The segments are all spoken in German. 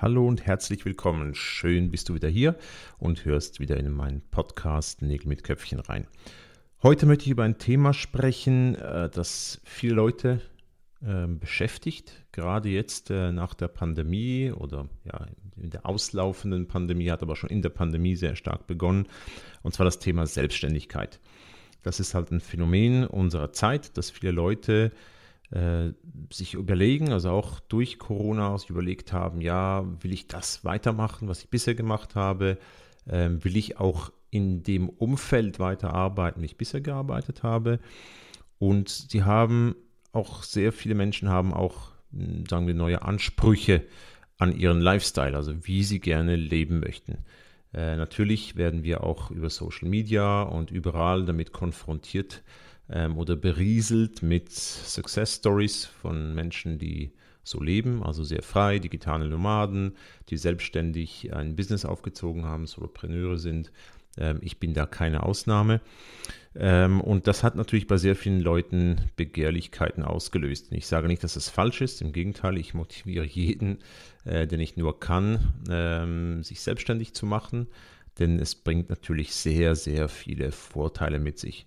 Hallo und herzlich willkommen. Schön bist du wieder hier und hörst wieder in meinen Podcast Nägel mit Köpfchen rein. Heute möchte ich über ein Thema sprechen, äh, das viele Leute ähm, beschäftigt, gerade jetzt äh, nach der Pandemie oder ja, in der auslaufenden Pandemie, hat aber schon in der Pandemie sehr stark begonnen, und zwar das Thema Selbstständigkeit. Das ist halt ein Phänomen unserer Zeit, dass viele Leute äh, sich überlegen, also auch durch Corona sich überlegt haben, ja, will ich das weitermachen, was ich bisher gemacht habe? Ähm, will ich auch in dem Umfeld weiterarbeiten, wie ich bisher gearbeitet habe? Und sie haben auch sehr viele Menschen haben auch, hm, sagen wir, neue Ansprüche an ihren Lifestyle, also wie sie gerne leben möchten. Äh, natürlich werden wir auch über Social Media und überall damit konfrontiert ähm, oder berieselt mit Success Stories von Menschen, die so leben, also sehr frei, digitale Nomaden, die selbstständig ein Business aufgezogen haben, Solopreneure sind. Ähm, ich bin da keine Ausnahme. Ähm, und das hat natürlich bei sehr vielen Leuten Begehrlichkeiten ausgelöst. Ich sage nicht, dass es falsch ist, im Gegenteil, ich motiviere jeden, äh, der nicht nur kann, ähm, sich selbstständig zu machen, denn es bringt natürlich sehr, sehr viele Vorteile mit sich.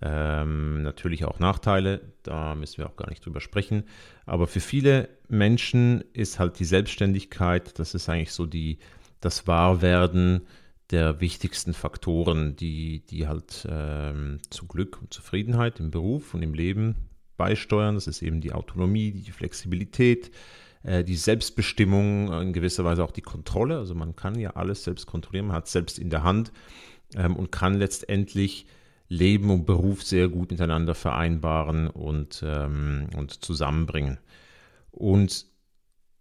Ähm, natürlich auch Nachteile, da müssen wir auch gar nicht drüber sprechen. Aber für viele Menschen ist halt die Selbstständigkeit, das ist eigentlich so die, das Wahrwerden der wichtigsten Faktoren, die, die halt ähm, zu Glück und Zufriedenheit im Beruf und im Leben beisteuern. Das ist eben die Autonomie, die Flexibilität, äh, die Selbstbestimmung, in gewisser Weise auch die Kontrolle. Also man kann ja alles selbst kontrollieren, man hat es selbst in der Hand ähm, und kann letztendlich Leben und Beruf sehr gut miteinander vereinbaren und, ähm, und zusammenbringen. Und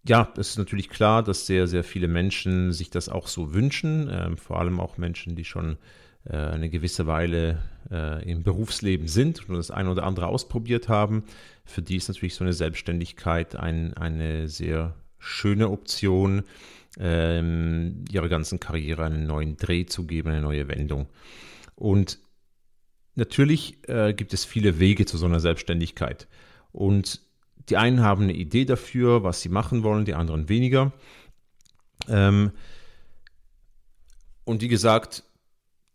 ja, es ist natürlich klar, dass sehr, sehr viele Menschen sich das auch so wünschen, äh, vor allem auch Menschen, die schon äh, eine gewisse Weile äh, im Berufsleben sind und das eine oder andere ausprobiert haben. Für die ist natürlich so eine Selbstständigkeit ein, eine sehr schöne Option, ähm, ihrer ganzen Karriere einen neuen Dreh zu geben, eine neue Wendung. Und natürlich äh, gibt es viele Wege zu so einer Selbstständigkeit. Und die einen haben eine Idee dafür, was sie machen wollen, die anderen weniger. Ähm, und wie gesagt,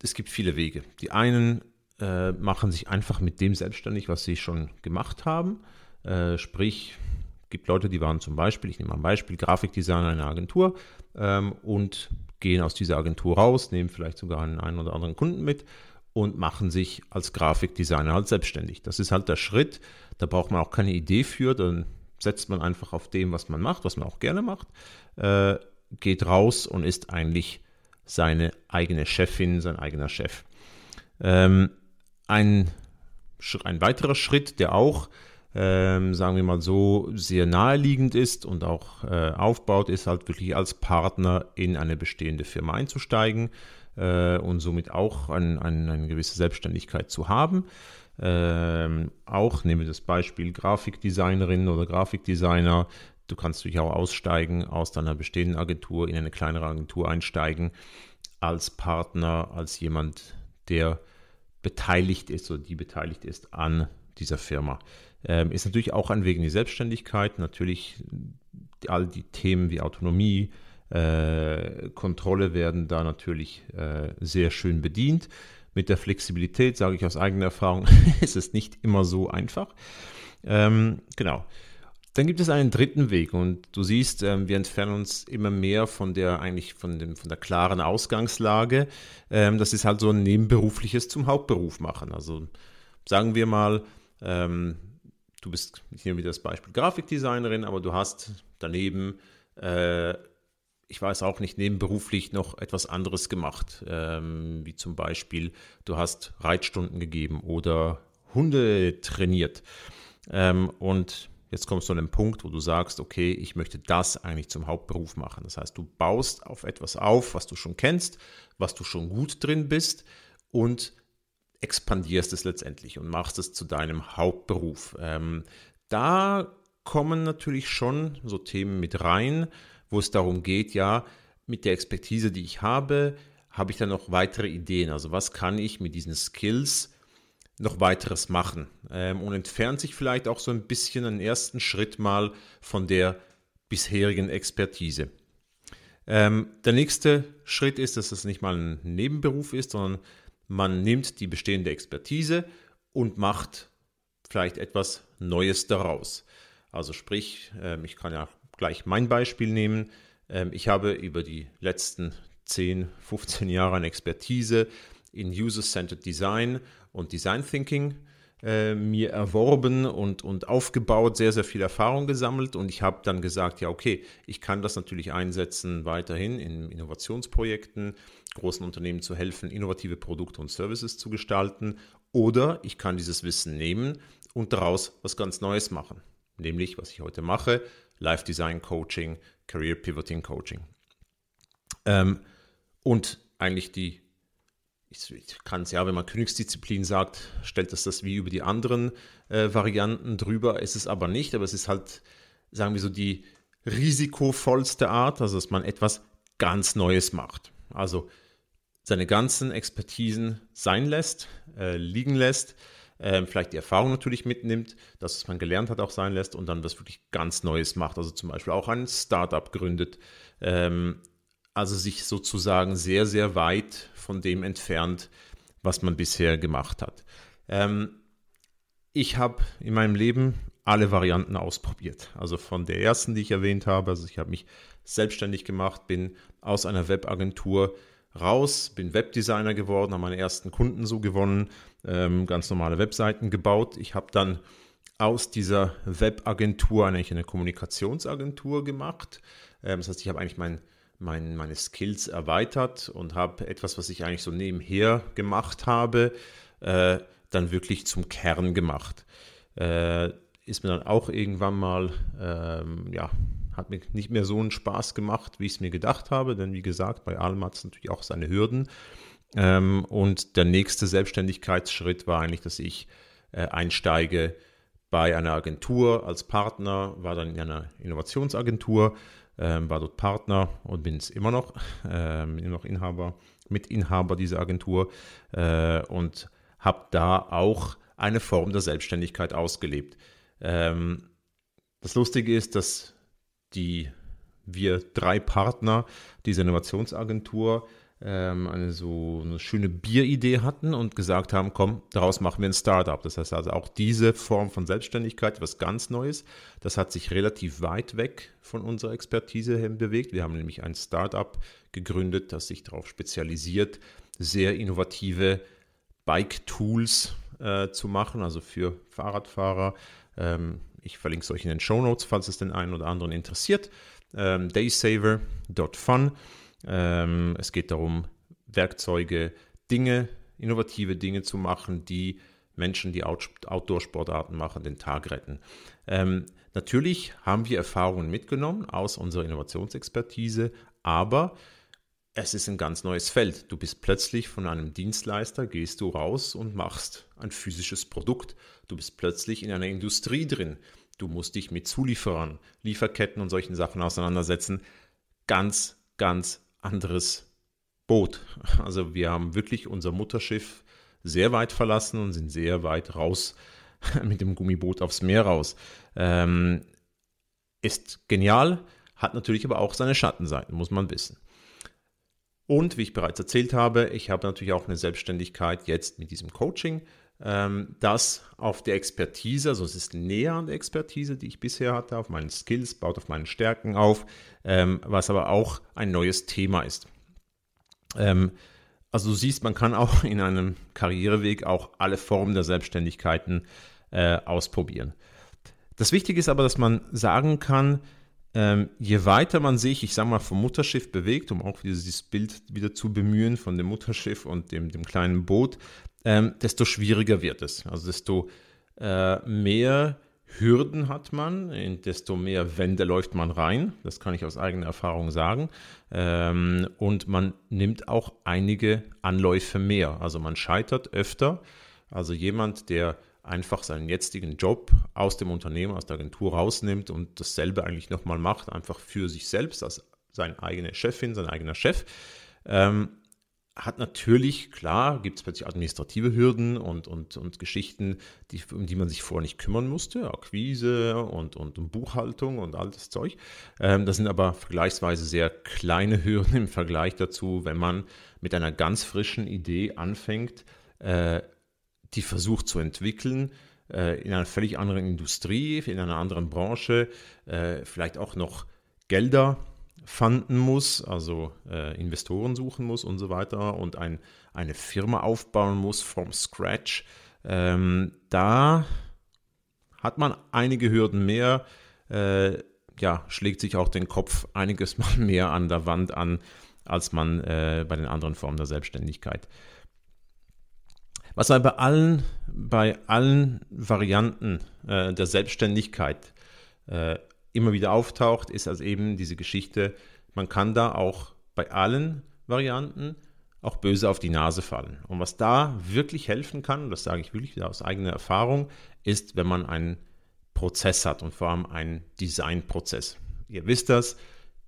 es gibt viele Wege. Die einen äh, machen sich einfach mit dem selbstständig, was sie schon gemacht haben. Äh, sprich, gibt Leute, die waren zum Beispiel, ich nehme mal ein Beispiel, Grafikdesigner in einer Agentur ähm, und gehen aus dieser Agentur raus, nehmen vielleicht sogar einen, einen oder anderen Kunden mit und machen sich als Grafikdesigner halt selbstständig. Das ist halt der Schritt. Da braucht man auch keine Idee für. Dann setzt man einfach auf dem, was man macht, was man auch gerne macht, äh, geht raus und ist eigentlich seine eigene Chefin, sein eigener Chef. Ähm, ein, ein weiterer Schritt, der auch, ähm, sagen wir mal so, sehr naheliegend ist und auch äh, aufbaut, ist halt wirklich als Partner in eine bestehende Firma einzusteigen äh, und somit auch ein, ein, eine gewisse Selbstständigkeit zu haben. Ähm, auch nehmen wir das Beispiel Grafikdesignerin oder Grafikdesigner. Du kannst natürlich auch aussteigen aus deiner bestehenden Agentur in eine kleinere Agentur einsteigen als Partner, als jemand, der beteiligt ist oder die beteiligt ist an dieser Firma. Ähm, ist natürlich auch ein Weg in die Selbstständigkeit. Natürlich all die Themen wie Autonomie, äh, Kontrolle werden da natürlich äh, sehr schön bedient. Mit der Flexibilität, sage ich aus eigener Erfahrung, ist es nicht immer so einfach. Ähm, genau. Dann gibt es einen dritten Weg und du siehst, ähm, wir entfernen uns immer mehr von der eigentlich von, dem, von der klaren Ausgangslage. Ähm, das ist halt so ein nebenberufliches zum Hauptberuf machen. Also sagen wir mal, ähm, du bist, nehme wieder das Beispiel Grafikdesignerin, aber du hast daneben äh, ich weiß auch nicht, nebenberuflich noch etwas anderes gemacht, ähm, wie zum Beispiel, du hast Reitstunden gegeben oder Hunde trainiert. Ähm, und jetzt kommst du an den Punkt, wo du sagst, okay, ich möchte das eigentlich zum Hauptberuf machen. Das heißt, du baust auf etwas auf, was du schon kennst, was du schon gut drin bist und expandierst es letztendlich und machst es zu deinem Hauptberuf. Ähm, da kommen natürlich schon so Themen mit rein, wo es darum geht, ja, mit der Expertise, die ich habe, habe ich dann noch weitere Ideen. Also was kann ich mit diesen Skills noch weiteres machen? Ähm, und entfernt sich vielleicht auch so ein bisschen einen ersten Schritt mal von der bisherigen Expertise. Ähm, der nächste Schritt ist, dass es nicht mal ein Nebenberuf ist, sondern man nimmt die bestehende Expertise und macht vielleicht etwas Neues daraus. Also sprich, ähm, ich kann ja gleich mein Beispiel nehmen. Ähm, ich habe über die letzten 10, 15 Jahre an Expertise in User-Centered Design und Design Thinking äh, mir erworben und, und aufgebaut, sehr, sehr viel Erfahrung gesammelt. Und ich habe dann gesagt, ja, okay, ich kann das natürlich einsetzen weiterhin in Innovationsprojekten, großen Unternehmen zu helfen, innovative Produkte und Services zu gestalten. Oder ich kann dieses Wissen nehmen und daraus was ganz Neues machen, nämlich was ich heute mache, Life Design Coaching, Career Pivoting Coaching. Ähm, und eigentlich die, ich, kann es ja, wenn man Königsdisziplin sagt, stellt das das wie über die anderen äh, Varianten drüber. ist Es aber nicht, aber es ist halt, sagen wir so, die risikovollste Art, also dass man etwas ganz Neues macht. Also seine ganzen Expertisen sein lässt, äh, liegen lässt, ähm, vielleicht die Erfahrung natürlich mitnimmt, das, was man gelernt hat, auch sein lässt und dann was wirklich ganz Neues macht. Also zum Beispiel auch ein Startup gründet. Ähm, also sich sozusagen sehr, sehr weit von dem entfernt, was man bisher gemacht hat. Ähm, ich habe in meinem Leben alle Varianten ausprobiert. Also von der ersten, die ich erwähnt habe, also ich habe mich selbstständig gemacht, bin aus einer Webagentur raus, bin Webdesigner geworden, habe meine ersten Kunden so gewonnen, ähm, ganz normale Webseiten gebaut. Ich habe dann aus dieser Webagentur eigentlich eine Kommunikationsagentur gemacht. Ähm, das heißt, ich habe eigentlich mein, mein, meine Skills erweitert und habe etwas, was ich eigentlich so nebenher gemacht habe, äh, dann wirklich zum Kern gemacht. Äh, ist mir dann auch irgendwann mal, ähm, ja, hat mir nicht mehr so einen Spaß gemacht, wie ich es mir gedacht habe, denn wie gesagt, bei allem hat es natürlich auch seine Hürden. Ähm, und der nächste Selbstständigkeitsschritt war eigentlich, dass ich äh, einsteige bei einer Agentur als Partner, war dann in einer Innovationsagentur, ähm, war dort Partner und bin es immer noch, ähm, immer noch Inhaber, Mitinhaber dieser Agentur äh, und habe da auch eine Form der Selbstständigkeit ausgelebt. Ähm, das Lustige ist, dass die wir drei Partner dieser Innovationsagentur ähm, eine so eine schöne Bieridee hatten und gesagt haben, komm, daraus machen wir ein Startup. Das heißt also auch diese Form von Selbstständigkeit, was ganz Neues, das hat sich relativ weit weg von unserer Expertise hin bewegt. Wir haben nämlich ein Startup gegründet, das sich darauf spezialisiert, sehr innovative Bike-Tools äh, zu machen, also für Fahrradfahrer. Ähm, ich verlinke es euch in den Show Notes, falls es den einen oder anderen interessiert. Ähm, daysaver.fun. Ähm, es geht darum, Werkzeuge, Dinge, innovative Dinge zu machen, die Menschen, die Outdoor-Sportarten machen, den Tag retten. Ähm, natürlich haben wir Erfahrungen mitgenommen aus unserer Innovationsexpertise, aber es ist ein ganz neues Feld. Du bist plötzlich von einem Dienstleister, gehst du raus und machst ein physisches Produkt. Du bist plötzlich in einer Industrie drin. Du musst dich mit Zulieferern, Lieferketten und solchen Sachen auseinandersetzen. Ganz, ganz anderes Boot. Also wir haben wirklich unser Mutterschiff sehr weit verlassen und sind sehr weit raus mit dem Gummiboot aufs Meer raus. Ähm, ist genial, hat natürlich aber auch seine Schattenseiten, muss man wissen. Und wie ich bereits erzählt habe, ich habe natürlich auch eine Selbstständigkeit jetzt mit diesem Coaching, ähm, das auf der Expertise, also es ist näher an der Expertise, die ich bisher hatte, auf meinen Skills, baut auf meinen Stärken auf, ähm, was aber auch ein neues Thema ist. Ähm, also du siehst, man kann auch in einem Karriereweg auch alle Formen der Selbstständigkeiten äh, ausprobieren. Das Wichtige ist aber, dass man sagen kann, ähm, je weiter man sich, ich sage mal, vom Mutterschiff bewegt, um auch dieses Bild wieder zu bemühen von dem Mutterschiff und dem, dem kleinen Boot, ähm, desto schwieriger wird es. Also desto äh, mehr Hürden hat man, desto mehr Wände läuft man rein. Das kann ich aus eigener Erfahrung sagen. Ähm, und man nimmt auch einige Anläufe mehr. Also man scheitert öfter. Also jemand, der einfach seinen jetzigen Job aus dem Unternehmen, aus der Agentur rausnimmt und dasselbe eigentlich nochmal macht, einfach für sich selbst, als seine eigene Chefin, sein eigener Chef, ähm, hat natürlich, klar, gibt es plötzlich administrative Hürden und, und, und Geschichten, die, um die man sich vorher nicht kümmern musste, Akquise und, und, und Buchhaltung und all das Zeug. Ähm, das sind aber vergleichsweise sehr kleine Hürden im Vergleich dazu, wenn man mit einer ganz frischen Idee anfängt, äh, die versucht zu entwickeln, äh, in einer völlig anderen Industrie, in einer anderen Branche, äh, vielleicht auch noch Gelder fanden muss, also äh, Investoren suchen muss und so weiter und ein, eine Firma aufbauen muss from scratch, ähm, da hat man einige Hürden mehr, ja, schlägt sich auch den Kopf einiges Mal mehr an der Wand an, als man bei den anderen Formen der Selbstständigkeit. Was aber bei allen, bei allen Varianten äh, der Selbstständigkeit äh, immer wieder auftaucht, ist also eben diese Geschichte, man kann da auch bei allen Varianten auch böse auf die Nase fallen. Und was da wirklich helfen kann, das sage ich wirklich wieder aus eigener Erfahrung, ist, wenn man einen Prozess hat und vor allem einen Designprozess. Ihr wisst das,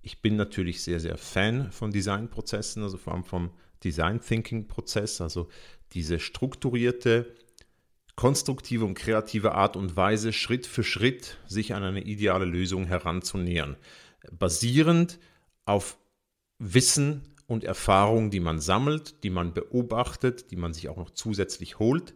ich bin natürlich sehr, sehr Fan von Designprozessen, also vor allem vom Design Thinking Prozess, also diese strukturierte konstruktive und kreative Art und Weise, Schritt für Schritt sich an eine ideale Lösung heranzunähern. Basierend auf Wissen und Erfahrung, die man sammelt, die man beobachtet, die man sich auch noch zusätzlich holt,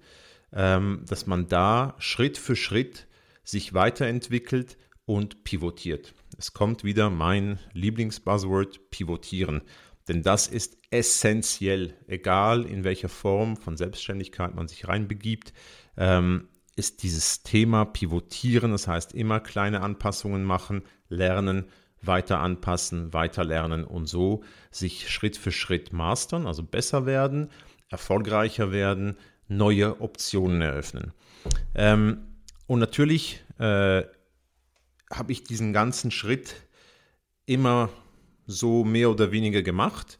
ähm, dass man da Schritt für Schritt sich weiterentwickelt und pivotiert. Es kommt wieder mein Lieblingsbuzzword, pivotieren. Denn das ist essentiell, egal in welcher Form von Selbstständigkeit man sich reinbegibt ähm, ist dieses Thema Pivotieren, das heißt immer kleine Anpassungen machen, lernen, weiter anpassen, weiter lernen und so sich Schritt für Schritt mastern, also besser werden, erfolgreicher werden, neue Optionen eröffnen. Ähm, und natürlich äh, habe ich diesen ganzen Schritt immer so mehr oder weniger gemacht,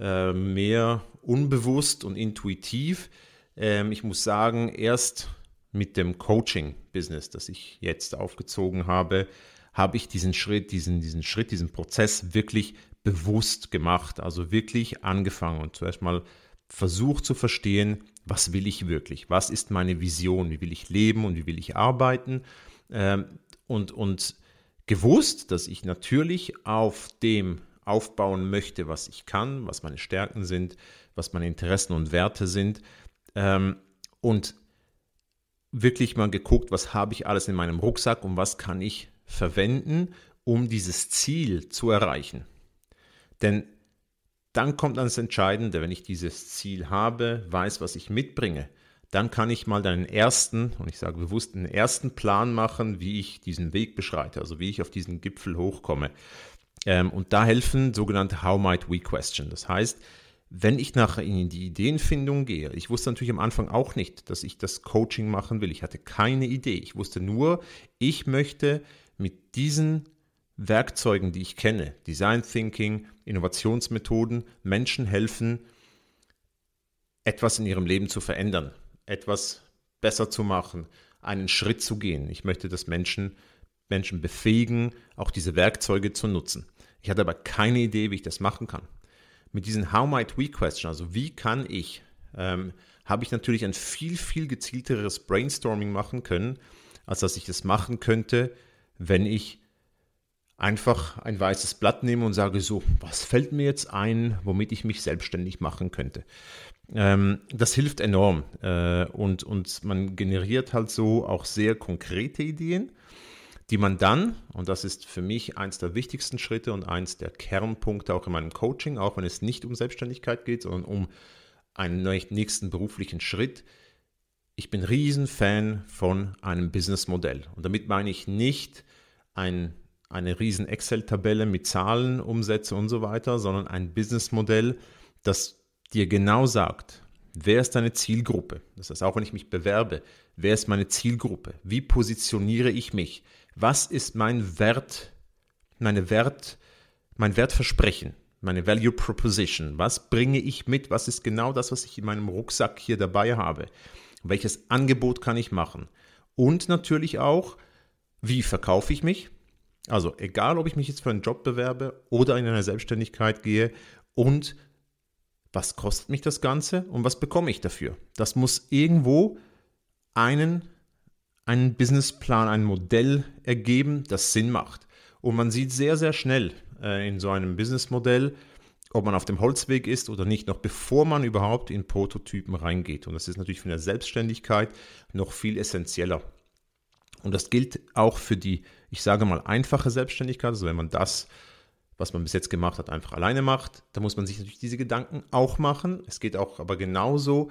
äh, mehr unbewusst und intuitiv. Ähm, ich muss sagen, erst mit dem Coaching-Business, das ich jetzt aufgezogen habe, habe ich diesen Schritt, diesen, diesen Schritt, diesen Prozess wirklich bewusst gemacht. Also wirklich angefangen und zuerst mal versucht zu verstehen, was will ich wirklich? Was ist meine Vision? Wie will ich leben und wie will ich arbeiten? Ähm, und, und gewusst, dass ich natürlich auf dem aufbauen möchte, was ich kann, was meine Stärken sind, was meine Interessen und Werte sind, ähm, und wirklich mal geguckt, was habe ich alles in meinem Rucksack und was kann ich verwenden, um dieses Ziel zu erreichen. Denn dann kommt dann das Entscheidende, wenn ich dieses Ziel habe, weiß, was ich mitbringe, dann kann ich mal einen ersten, und ich sage bewusst, einen ersten Plan machen, wie ich diesen Weg beschreite, also wie ich auf diesen Gipfel hochkomme. Ähm, und da helfen sogenannte How might we question. Das heißt, wenn ich nachher in die Ideenfindung gehe, ich wusste natürlich am Anfang auch nicht, dass ich das Coaching machen will. Ich hatte keine Idee. Ich wusste nur, ich möchte mit diesen Werkzeugen, die ich kenne, Design Thinking, Innovationsmethoden, Menschen helfen, etwas in ihrem Leben zu verändern, etwas besser zu machen, einen Schritt zu gehen. Ich möchte, dass Menschen Menschen befähigen, auch diese Werkzeuge zu nutzen. Ich hatte aber keine Idee, wie ich das machen kann mit diesen How might we question, also wie kann ich, ähm, habe ich natürlich ein viel, viel gezielteres Brainstorming machen können, als dass ich das machen könnte, wenn ich einfach ein weißes Blatt nehme und sage so, was fällt mir jetzt ein, womit ich mich selbstständig machen könnte. Ähm, das hilft enorm äh, und, und man generiert halt so auch sehr konkrete Ideen die man dann, und das ist für mich eins der wichtigsten Schritte und eins der Kernpunkte auch in meinem Coaching, auch wenn es nicht um Selbstständigkeit geht, sondern um einen nächsten beruflichen Schritt. Ich bin Riesenfan von einem Businessmodell. Und damit meine ich nicht ein, eine riesen Excel-Tabelle mit Zahlen, Umsätze und so weiter, sondern ein Businessmodell, das dir genau sagt, wer ist deine Zielgruppe? Das heißt, auch wenn ich mich bewerbe, wer ist meine Zielgruppe? Wie positioniere ich mich? Was ist mein Wert, meine Wert, mein Wertversprechen, meine Value Proposition? Was bringe ich mit? Was ist genau das, was ich in meinem Rucksack hier dabei habe? Welches Angebot kann ich machen? Und natürlich auch, wie verkaufe ich mich? Also egal, ob ich mich jetzt für einen Job bewerbe oder in eine Selbstständigkeit gehe und was kostet mich das Ganze und was bekomme ich dafür? Das muss irgendwo einen, einen Businessplan, ein Modell ergeben, das Sinn macht. Und man sieht sehr, sehr schnell äh, in so einem Businessmodell, ob man auf dem Holzweg ist oder nicht, noch bevor man überhaupt in Prototypen reingeht. Und das ist natürlich für eine Selbstständigkeit noch viel essentieller. Und das gilt auch für die, ich sage mal, einfache Selbstständigkeit. Also wenn man das, was man bis jetzt gemacht hat, einfach alleine macht, dann muss man sich natürlich diese Gedanken auch machen. Es geht auch aber genauso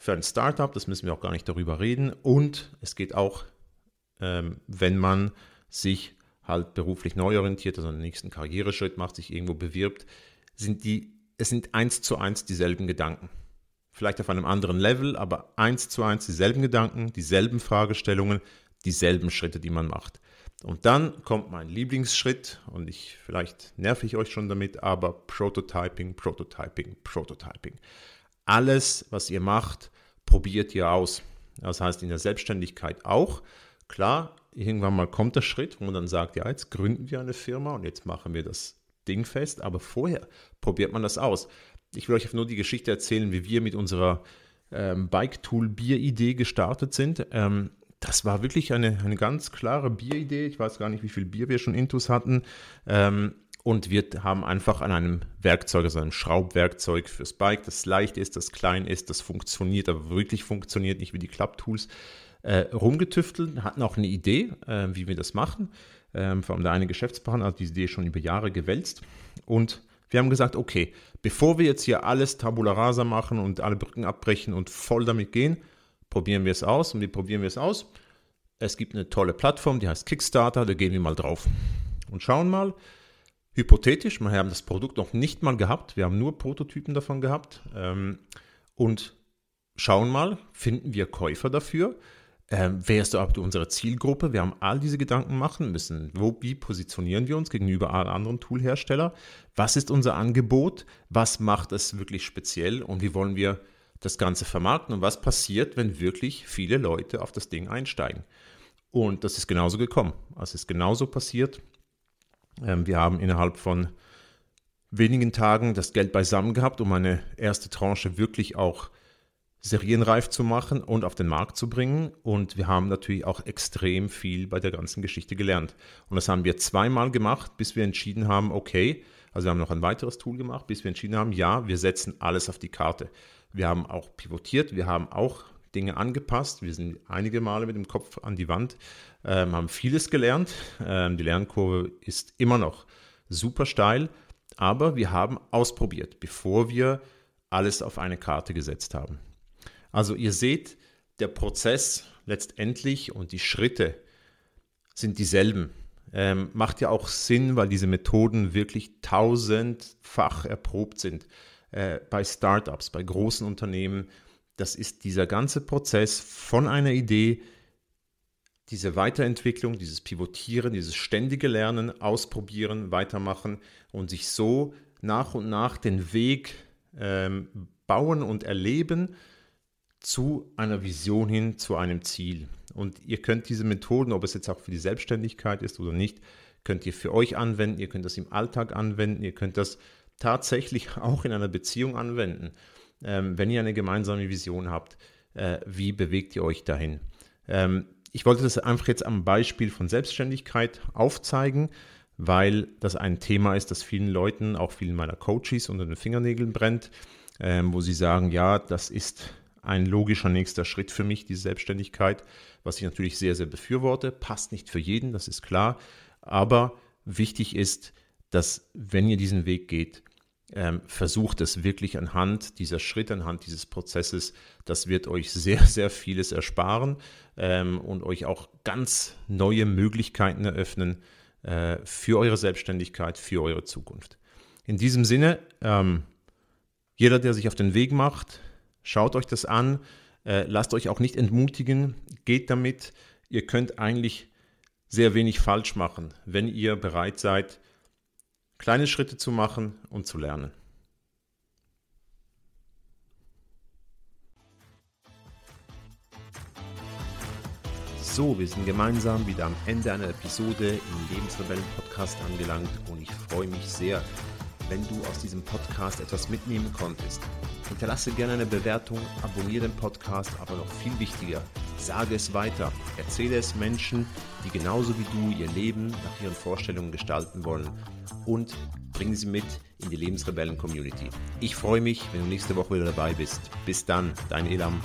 für ein Startup, das müssen wir auch gar nicht darüber reden. Und es geht auch, ähm, wenn man sich halt beruflich neu orientiert, also einen nächsten Karriereschritt macht, sich irgendwo bewirbt, sind die, es sind eins zu eins dieselben Gedanken. Vielleicht auf einem anderen Level, aber eins zu eins dieselben Gedanken, dieselben Fragestellungen, dieselben Schritte, die man macht. Und dann kommt mein Lieblingsschritt und ich vielleicht nerv ich euch schon damit, aber Prototyping, Prototyping, Prototyping. Alles, was ihr macht, probiert ihr aus. Das heißt in der Selbstständigkeit auch. Klar, irgendwann mal kommt der Schritt, wo man dann sagt, ja, jetzt gründen wir eine Firma und jetzt machen wir das Ding fest, aber vorher probiert man das aus. Ich will euch nur die Geschichte erzählen, wie wir mit unserer ähm, Bike-Tool-Bier-Idee gestartet sind. Ähm, das war wirklich eine, eine ganz klare Bieridee. Ich weiß gar nicht, wie viel Bier wir schon intus hatten. Ähm, und wir haben einfach an einem Werkzeug, also einem Schraubwerkzeug fürs Bike, das leicht ist, das klein ist, das funktioniert, aber wirklich funktioniert, nicht wie die Klapptools, äh, rumgetüftelt, hatten auch eine Idee, äh, wie wir das machen. Ähm, vor allem der eine Geschäftspartner hat diese Idee schon über Jahre gewälzt. Und wir haben gesagt, okay, bevor wir jetzt hier alles Tabula Rasa machen und alle Brücken abbrechen und voll damit gehen, probieren wir es aus. Und wie probieren wir es aus? Es gibt eine tolle Plattform, die heißt Kickstarter, da gehen wir mal drauf und schauen mal. Hypothetisch, wir haben das Produkt noch nicht mal gehabt, wir haben nur Prototypen davon gehabt ähm, und schauen mal, finden wir Käufer dafür? Ähm, wer ist überhaupt unsere Zielgruppe? Wir haben all diese Gedanken machen müssen. Wo, wie positionieren wir uns gegenüber allen anderen Toolherstellern? Was ist unser Angebot? Was macht es wirklich speziell? Und wie wollen wir das Ganze vermarkten und was passiert, wenn wirklich viele Leute auf das Ding einsteigen. Und das ist genauso gekommen. Es ist genauso passiert. Ähm, wir haben innerhalb von wenigen Tagen das Geld beisammen gehabt, um eine erste Tranche wirklich auch serienreif zu machen und auf den Markt zu bringen. Und wir haben natürlich auch extrem viel bei der ganzen Geschichte gelernt. Und das haben wir zweimal gemacht, bis wir entschieden haben, okay, also wir haben noch ein weiteres Tool gemacht, bis wir entschieden haben, ja, wir setzen alles auf die Karte. Wir haben auch pivotiert, wir haben auch Dinge angepasst. Wir sind einige Male mit dem Kopf an die Wand, ähm, haben vieles gelernt. Ähm, die Lernkurve ist immer noch super steil, aber wir haben ausprobiert, bevor wir alles auf eine Karte gesetzt haben. Also ihr seht, der Prozess letztendlich und die Schritte sind dieselben. Ähm, macht ja auch Sinn, weil diese Methoden wirklich tausendfach erprobt sind äh, bei Startups, bei großen Unternehmen. Das ist dieser ganze Prozess von einer Idee, diese Weiterentwicklung, dieses Pivotieren, dieses ständige Lernen, ausprobieren, weitermachen und sich so nach und nach den Weg ähm, bauen und erleben zu einer Vision hin, zu einem Ziel. Und ihr könnt diese Methoden, ob es jetzt auch für die Selbstständigkeit ist oder nicht, könnt ihr für euch anwenden, ihr könnt das im Alltag anwenden, ihr könnt das tatsächlich auch in einer Beziehung anwenden. Ähm, wenn ihr eine gemeinsame Vision habt, äh, wie bewegt ihr euch dahin? Ähm, ich wollte das einfach jetzt am Beispiel von Selbstständigkeit aufzeigen, weil das ein Thema ist, das vielen Leuten, auch vielen meiner Coaches unter den Fingernägeln brennt, ähm, wo sie sagen, ja, das ist ein logischer nächster Schritt für mich, diese Selbstständigkeit, was ich natürlich sehr, sehr befürworte. Passt nicht für jeden, das ist klar. Aber wichtig ist, dass wenn ihr diesen Weg geht, ähm, versucht es wirklich anhand dieser Schritte, anhand dieses Prozesses. Das wird euch sehr, sehr vieles ersparen ähm, und euch auch ganz neue Möglichkeiten eröffnen, äh, für eure Selbstständigkeit, für eure Zukunft. In diesem Sinne, ähm, jeder, der sich auf den Weg macht, schaut euch das an, äh, lasst euch auch nicht entmutigen, geht damit. Ihr könnt eigentlich sehr wenig falsch machen, wenn ihr bereit seid, kleine Schritte zu machen und zu lernen. So, wir sind gemeinsam wieder am Ende einer Episode im Lebensrebellen Podcast angelangt und ich freue mich sehr, wenn du aus diesem Podcast etwas mitnehmen konntest. Hinterlasse gerne eine Bewertung, abonniere den Podcast, aber noch viel wichtiger, sage es weiter. Erzähle es Menschen, die genauso wie du ihr Leben nach ihren Vorstellungen gestalten wollen und bringe sie mit in die Lebensrebellen-Community. Ich freue mich, wenn du nächste Woche wieder dabei bist. Bis dann, dein Elam.